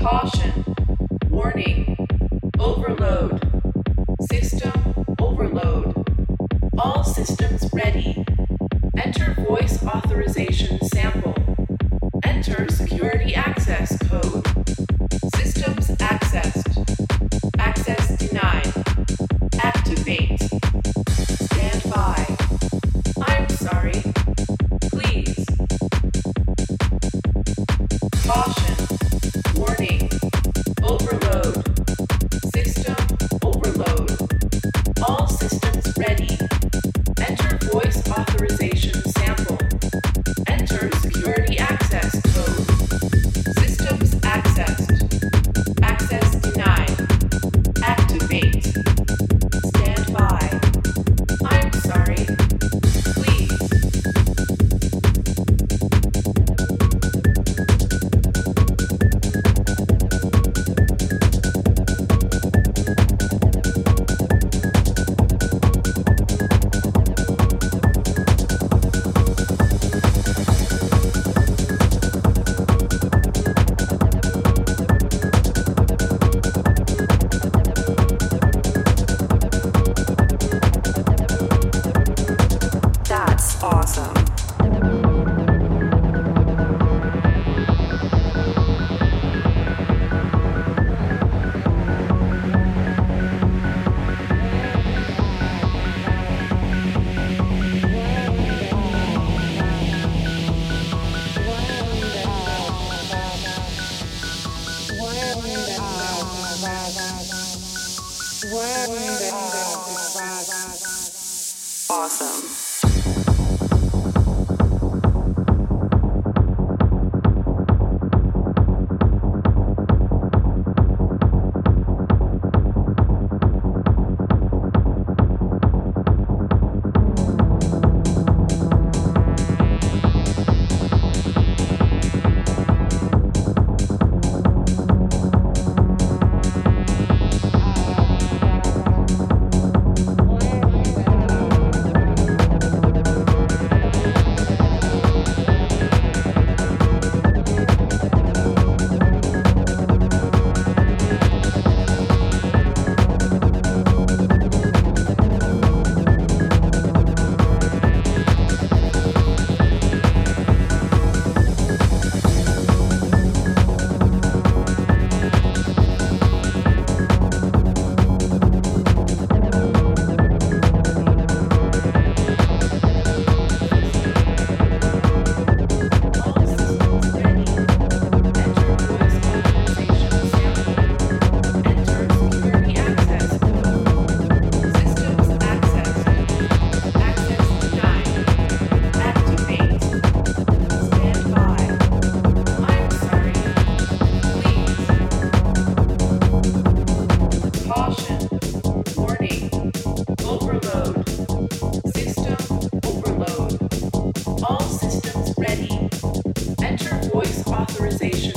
Caution. Warning. Overload. System overload. All systems ready. Enter voice authorization sample. Enter security access code. Systems accessed. Access denied. Activate. Stand by. I'm sorry. Ready. Awesome. conversation.